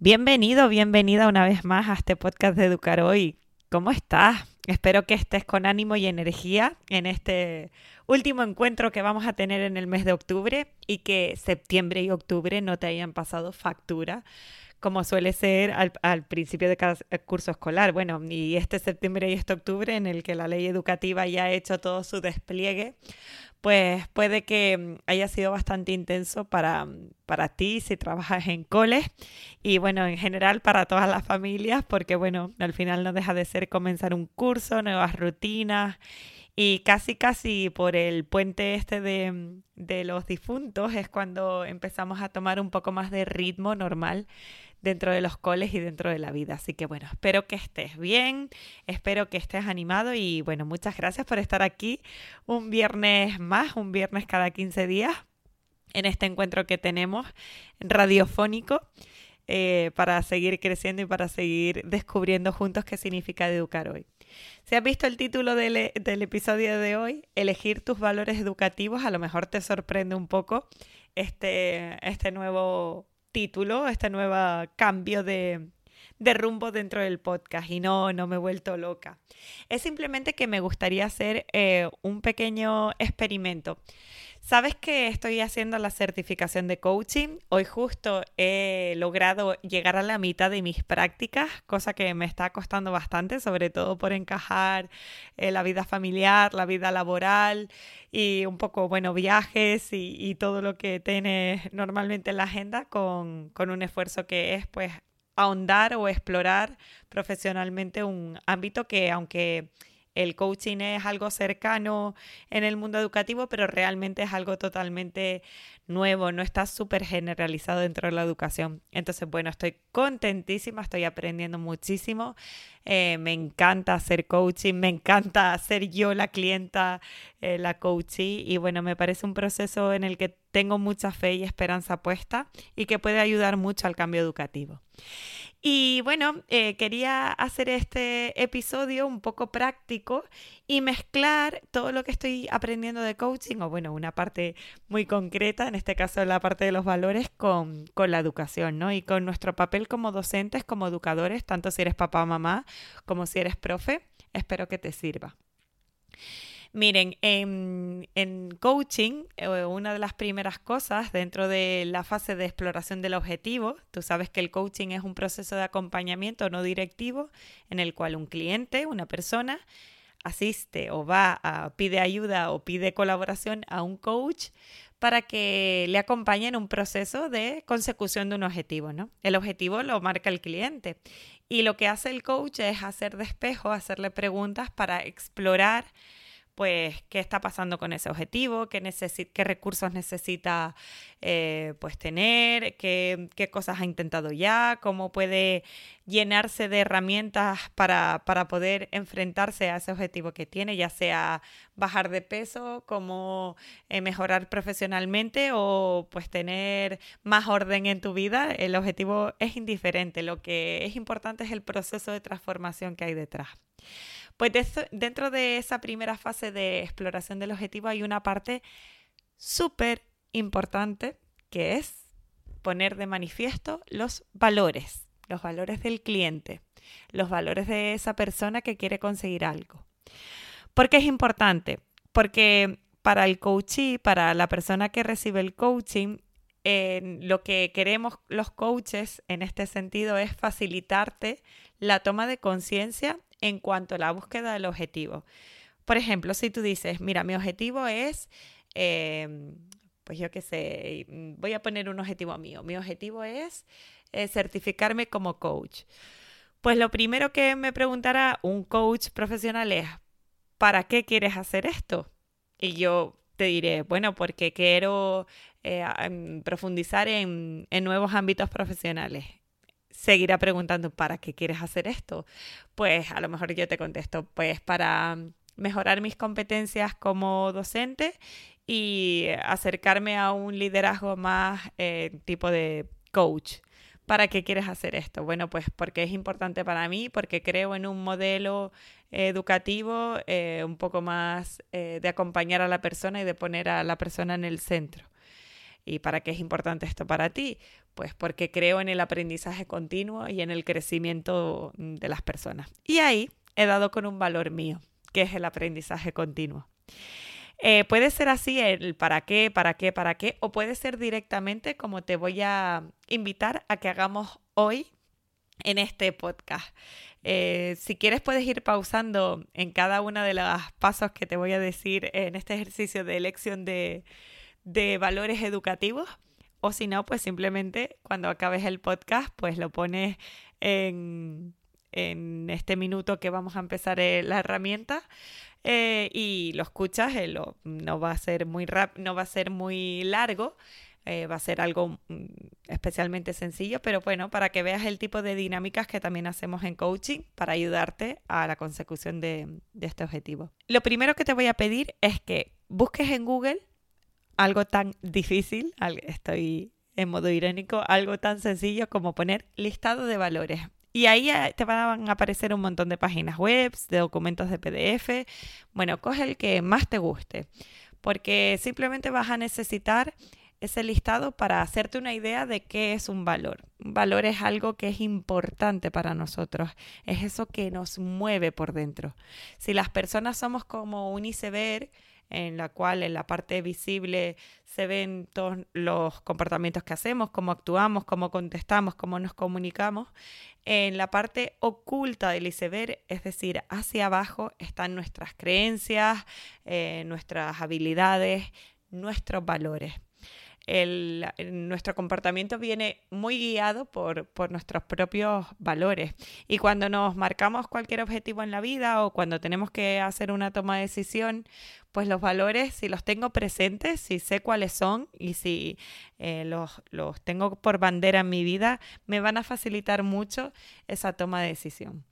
Bienvenido, bienvenida una vez más a este podcast de Educar Hoy. ¿Cómo estás? Espero que estés con ánimo y energía en este último encuentro que vamos a tener en el mes de octubre y que septiembre y octubre no te hayan pasado factura como suele ser al, principio de cada curso escolar. Bueno, y este septiembre y este octubre en el que la ley educativa ya ha hecho todo su despliegue, pues puede que mm, haya sido bastante intenso para, mm, para ti si trabajas en coles y bueno, en general para todas las familias, porque bueno, al final no deja de ser comenzar un curso, nuevas rutinas y casi casi por el puente este de, de los difuntos es cuando empezamos a tomar un poco más de ritmo normal dentro de los coles y dentro de la vida. Así que bueno, espero que estés bien, espero que estés animado y bueno, muchas gracias por estar aquí un viernes más, un viernes cada 15 días en este encuentro que tenemos radiofónico. Eh, para seguir creciendo y para seguir descubriendo juntos qué significa educar hoy. Si has visto el título del, del, episodio de hoy, elegir tus valores educativos, a lo mejor te sorprende un poco este, este nuevo título, este nuevo cambio de, de rumbo dentro del podcast y no, no me he vuelto loca. Es simplemente que me gustaría hacer eh, un pequeño experimento. Sabes que estoy haciendo la certificación de coaching. Hoy justo he logrado llegar a la mitad de mis prácticas, cosa que me está costando bastante, sobre todo por encajar eh, la vida familiar, la vida laboral y un poco, bueno, viajes y, todo lo que tiene normalmente en la agenda con, con un esfuerzo que es pues ahondar o explorar profesionalmente un ámbito que aunque el coaching es algo cercano en el mundo educativo, pero realmente es algo totalmente nuevo, no está súper generalizado dentro de la educación. Entonces, bueno, estoy contentísima, estoy aprendiendo muchísimo. Eh, me encanta hacer coaching, me encanta ser yo la clienta, eh, la coachee. Y bueno, me parece un proceso en el que tengo mucha fe y esperanza puesta y que puede ayudar mucho al cambio educativo. Y bueno, eh, quería hacer este episodio un poco práctico y mezclar todo lo que estoy aprendiendo de coaching, o bueno, una parte muy concreta, en este caso la parte de los valores, con, con la educación, ¿no? Y con nuestro papel como docentes, como educadores, tanto si eres papá o mamá, como si eres profe. Espero que te sirva. Miren, en, coaching, eh, una de las primeras cosas dentro de la fase de exploración del objetivo, tú sabes que el coaching es un proceso de acompañamiento no directivo en el cual un cliente, una persona, asiste o va a pide ayuda o pide colaboración a un coach para que le acompañe en un proceso de consecución de un objetivo, ¿no? El objetivo lo marca el cliente y lo que hace el coach es hacer despejo, hacerle preguntas para explorar pues qué está pasando con ese objetivo, qué, recursos necesita eh, pues tener, qué, cosas ha intentado ya, cómo puede llenarse de herramientas para, para, poder enfrentarse a ese objetivo que tiene, ya sea bajar de peso, como eh, mejorar profesionalmente o pues tener más orden en tu vida. El objetivo es indiferente, lo que es importante es el proceso de transformación que hay detrás. Pues dentro de esa primera fase de exploración del objetivo hay una parte súper importante que es poner de manifiesto los valores, los valores del cliente, los valores de esa persona que quiere conseguir algo. ¿Por qué es importante? Porque para el coachee, para la persona que recibe el coaching, lo que queremos los coaches en este sentido es facilitarte la toma de conciencia en cuanto a la búsqueda del objetivo. Por ejemplo, si tú dices, mira, mi objetivo es em, pues yo qué sé, voy a poner un objetivo mío. Mi objetivo es eh, certificarme como coach. Pues lo primero que me preguntará un coach profesional es, ¿para qué quieres hacer esto? Y yo te diré, bueno, porque quiero eh, profundizar en, en nuevos ámbitos profesionales seguirá preguntando, ¿para qué quieres hacer esto? Pues a lo mejor yo te contesto, pues para mejorar mis competencias como docente y acercarme a un liderazgo más eh, tipo de coach. ¿Para qué quieres hacer esto? Bueno, pues porque es importante para mí, porque creo en un modelo educativo eh, un poco más eh, de acompañar a la persona y de poner a la persona en el centro. ¿Y para qué es importante esto para ti? Pues porque creo en el aprendizaje continuo y en el crecimiento de las personas. Y ahí he dado con un valor mío, que es el aprendizaje continuo. Eh, puede ser así el para qué, para qué, para qué, o puede ser directamente como te voy a invitar a que hagamos hoy en este podcast. Eh, si quieres puedes ir pausando en cada uno de los pasos que te voy a decir en este ejercicio de elección de, de valores educativos. O si no, pues simplemente cuando acabes el podcast, pues lo pones en, en este minuto que vamos a empezar eh, la herramienta eh, y lo escuchas, eh, no va a ser muy rap, no va a ser muy largo, va a ser algo mm, especialmente sencillo, pero bueno, para que veas el tipo de dinámicas que también hacemos en coaching para ayudarte a la consecución de, de este objetivo. Lo primero que te voy a pedir es que busques en Google algo tan difícil, estoy en modo irónico, algo tan sencillo como poner listado de valores. Y ahí eh, te van a aparecer un montón de páginas web, de documentos de PDF. Bueno, coge el que más te guste, porque simplemente vas a necesitar ese listado para hacerte una idea de qué es un valor. Un valor es algo que es importante para nosotros, es eso que nos mueve por dentro. Si las personas somos como un iceberg, en la cual en la parte visible se ven todos los comportamientos que hacemos, cómo actuamos, cómo contestamos, cómo nos comunicamos. En la parte oculta del iceberg, es decir, hacia abajo, están nuestras creencias, eh, nuestras habilidades, nuestros valores nuestro comportamiento viene muy guiado por, por nuestros propios valores. Y cuando nos marcamos cualquier objetivo en la vida o cuando tenemos que hacer una toma de decisión, pues los valores, si los tengo presentes, si sé cuáles son y si eh, los, los tengo por bandera en mi vida, me van a facilitar mucho esa toma de decisión.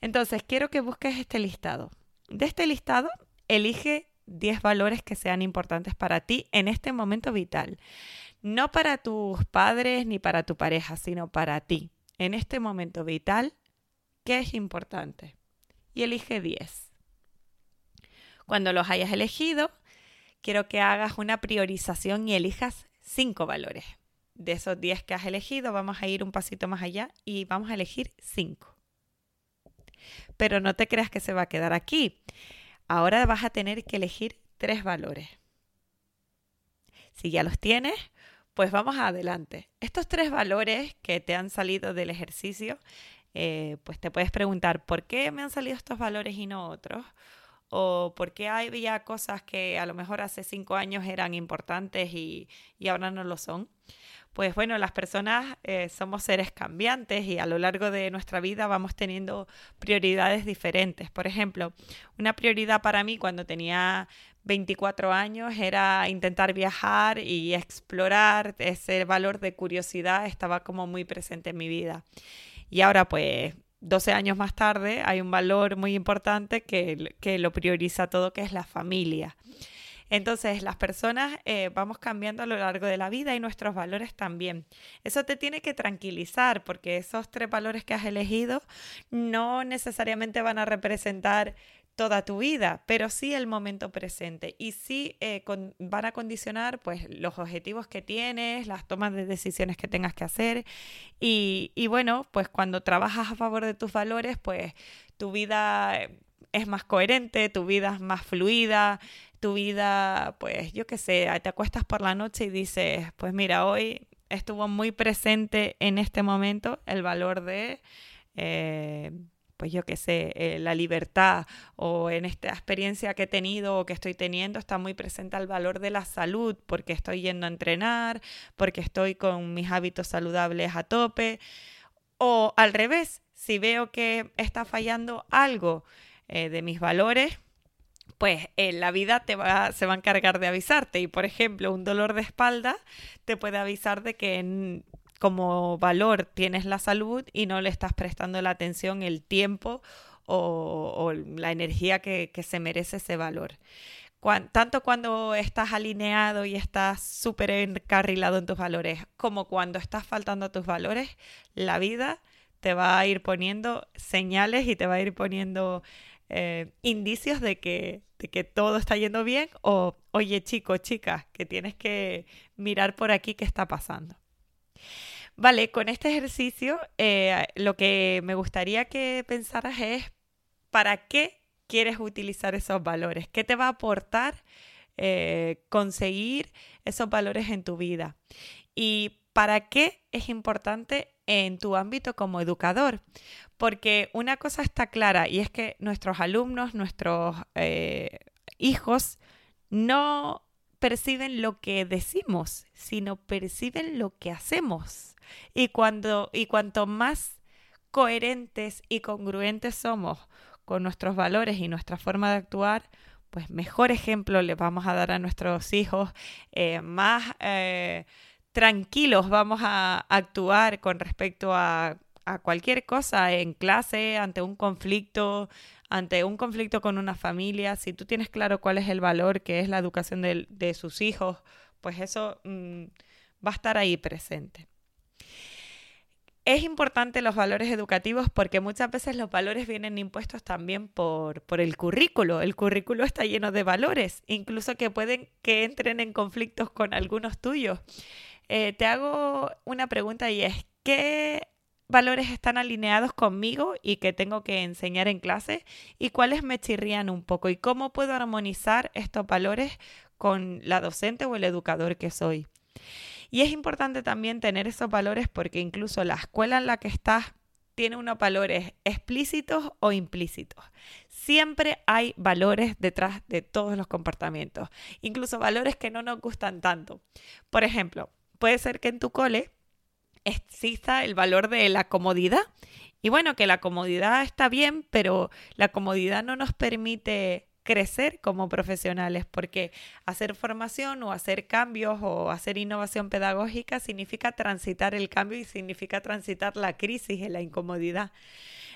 Entonces, quiero que busques este listado. De este listado, elige 10 valores que sean importantes para ti en este momento vital. No para tus padres ni para tu pareja, sino para ti. En este momento vital, ¿qué es importante? Y elige 10. Cuando los hayas elegido, quiero que hagas una priorización y elijas 5 valores. De esos 10 que has elegido, vamos a ir un pasito más allá y vamos a elegir 5. Pero no te creas que se va a quedar aquí. Ahora vas a tener que elegir tres valores. Si ya los tienes, pues vamos adelante. Estos tres valores que te han salido del ejercicio, eh, pues te puedes preguntar, ¿por qué me han salido estos valores y no otros? O por qué había cosas que a lo mejor hace cinco años eran importantes y, y ahora no lo son pues bueno, las personas eh, somos seres cambiantes y a lo largo de nuestra vida vamos teniendo prioridades diferentes. Por ejemplo, una prioridad para mí cuando tenía 24 años era intentar viajar y explorar, ese valor de curiosidad estaba como muy presente en mi vida. Y ahora pues 12 años más tarde hay un valor muy importante que, que lo prioriza todo, que es la familia. Entonces, las personas eh, vamos cambiando a lo largo de la vida y nuestros valores también. Eso te tiene que tranquilizar porque esos tres valores que has elegido no necesariamente van a representar toda tu vida, pero sí el momento presente. Y sí eh, van a condicionar pues los objetivos que tienes, las tomas de decisiones que tengas que hacer. Y, bueno, pues cuando trabajas a favor de tus valores, pues tu vida es más coherente, tu vida es más fluida, tu vida, pues yo qué sé, te acuestas por la noche y dices, pues mira, hoy estuvo muy presente en este momento el valor de, eh, pues yo qué sé, eh, la libertad o en esta experiencia que he tenido o que estoy teniendo está muy presente el valor de la salud porque estoy yendo a entrenar, porque estoy con mis hábitos saludables a tope. O al revés, si veo que está fallando algo eh, de mis valores, pues en la vida te va, se va a encargar de avisarte. Y por ejemplo, un dolor de espalda te puede avisar de que como valor tienes la salud y no le estás prestando la atención, el tiempo o, la energía que, se merece ese valor. tanto cuando estás alineado y estás súper encarrilado en tus valores, como cuando estás faltando a tus valores, la vida te va a ir poniendo señales y te va a ir poniendo eh, indicios de que, de que todo está yendo bien o, oye chico, chica, que tienes que mirar por aquí qué está pasando. Vale, con este ejercicio eh, lo que me gustaría que pensaras es para qué quieres utilizar esos valores, qué te va a aportar eh, conseguir esos valores en tu vida y para qué es importante en tu ámbito como educador. Porque una cosa está clara y es que nuestros alumnos, nuestros eh, hijos, no perciben lo que decimos, sino perciben lo que hacemos. Y, cuando, y cuanto más coherentes y congruentes somos con nuestros valores y nuestra forma de actuar, pues mejor ejemplo le vamos a dar a nuestros hijos, eh, más eh, tranquilos vamos a actuar con respecto a, cualquier cosa en clase, ante un conflicto, ante un conflicto con una familia. Si tú tienes claro cuál es el valor que es la educación de, sus hijos, pues eso mm, va a estar ahí presente. Es importante los valores educativos porque muchas veces los valores vienen impuestos también por, por, el currículo. El currículo está lleno de valores, incluso que pueden que entren en conflictos con algunos tuyos. Eh, te hago una pregunta y es, ¿qué valores están alineados conmigo y que tengo que enseñar en clase? ¿Y cuáles me chirrían un poco? ¿Y cómo puedo armonizar estos valores con la docente o el educador que soy? Y es importante también tener esos valores porque incluso la escuela en la que estás tiene unos valores explícitos o implícitos. Siempre hay valores detrás de todos los comportamientos, incluso valores que no nos gustan tanto. Por ejemplo, puede ser que en tu cole exista el valor de la comodidad. Y bueno, que la comodidad está bien, pero la comodidad no nos permite crecer como profesionales, porque hacer formación o hacer cambios o hacer innovación pedagógica significa transitar el cambio y significa transitar la crisis y la incomodidad.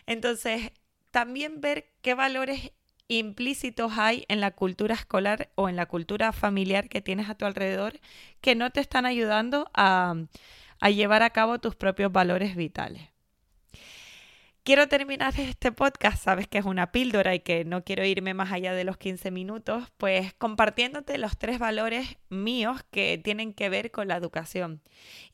Entonces, también ver qué valores implícitos hay en la cultura escolar o en la cultura familiar que tienes a tu alrededor que no te están ayudando a, a llevar a cabo tus propios valores vitales. Quiero terminar este podcast, sabes que es una píldora y que no quiero irme más allá de los 15 minutos, pues compartiéndote los tres valores míos que tienen que ver con la educación.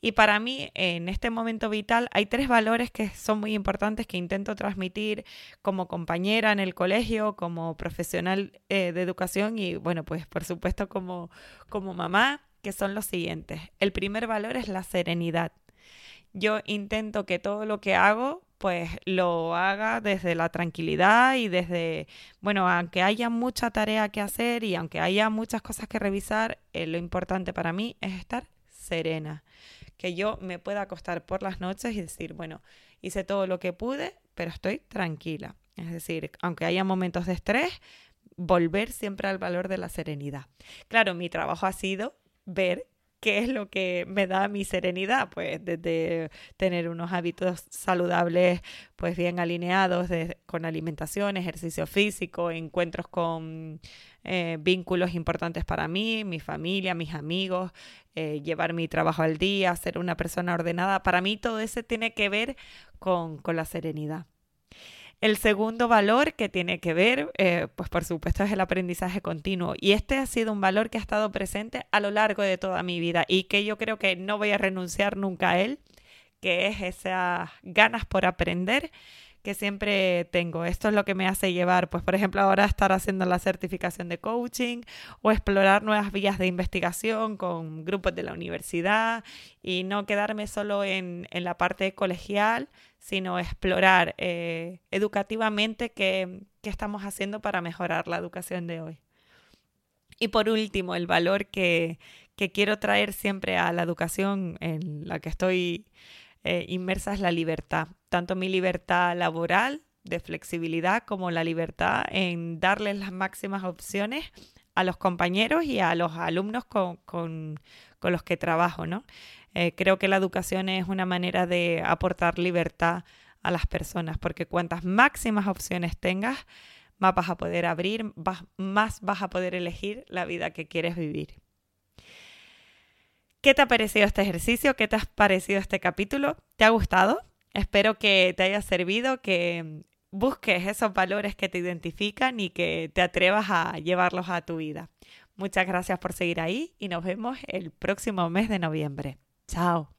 Y para mí, en este momento vital, hay tres valores que son muy importantes que intento transmitir como compañera en el colegio, como profesional eh, de educación y, bueno, pues por supuesto como, como mamá, que son los siguientes. El primer valor es la serenidad. Yo intento que todo lo que hago pues lo haga desde la tranquilidad y desde, bueno, aunque haya mucha tarea que hacer y aunque haya muchas cosas que revisar, eh, lo importante para mí es estar serena, que yo me pueda acostar por las noches y decir, bueno, hice todo lo que pude, pero estoy tranquila. Es decir, aunque haya momentos de estrés, volver siempre al valor de la serenidad. Claro, mi trabajo ha sido ver ¿Qué es lo que me da mi serenidad? Pues desde tener unos hábitos saludables, pues bien alineados con alimentación, ejercicio físico, encuentros con eh, vínculos importantes para mí, mi familia, mis amigos, eh, llevar mi trabajo al día, ser una persona ordenada. Para mí todo eso tiene que ver con, con la serenidad. El segundo valor que tiene que ver, eh, pues por supuesto, es el aprendizaje continuo. Y este ha sido un valor que ha estado presente a lo largo de toda mi vida y que yo creo que no voy a renunciar nunca a él, que es esas ganas por aprender que siempre tengo. Esto es lo que me hace llevar, pues por ejemplo ahora estar haciendo la certificación de coaching o explorar nuevas vías de investigación con grupos de la universidad y no quedarme solo en, la parte colegial, sino explorar eh, educativamente qué, estamos haciendo para mejorar la educación de hoy. Y por último, el valor que, que quiero traer siempre a la educación en la que estoy eh, inmersa es la libertad, tanto mi libertad laboral de flexibilidad como la libertad en darles las máximas opciones a los compañeros y a los alumnos con, los que trabajo, ¿no? Eh, creo que la educación es una manera de aportar libertad a las personas, porque cuantas máximas opciones tengas, más vas a poder abrir, más vas a poder elegir la vida que quieres vivir. ¿Qué te ha parecido este ejercicio? ¿Qué te ha parecido este capítulo? ¿Te ha gustado? Espero que te haya servido, que busques esos valores que te identifican y que te atrevas a llevarlos a tu vida. Muchas gracias por seguir ahí y nos vemos el próximo mes de noviembre. Chao.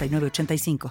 85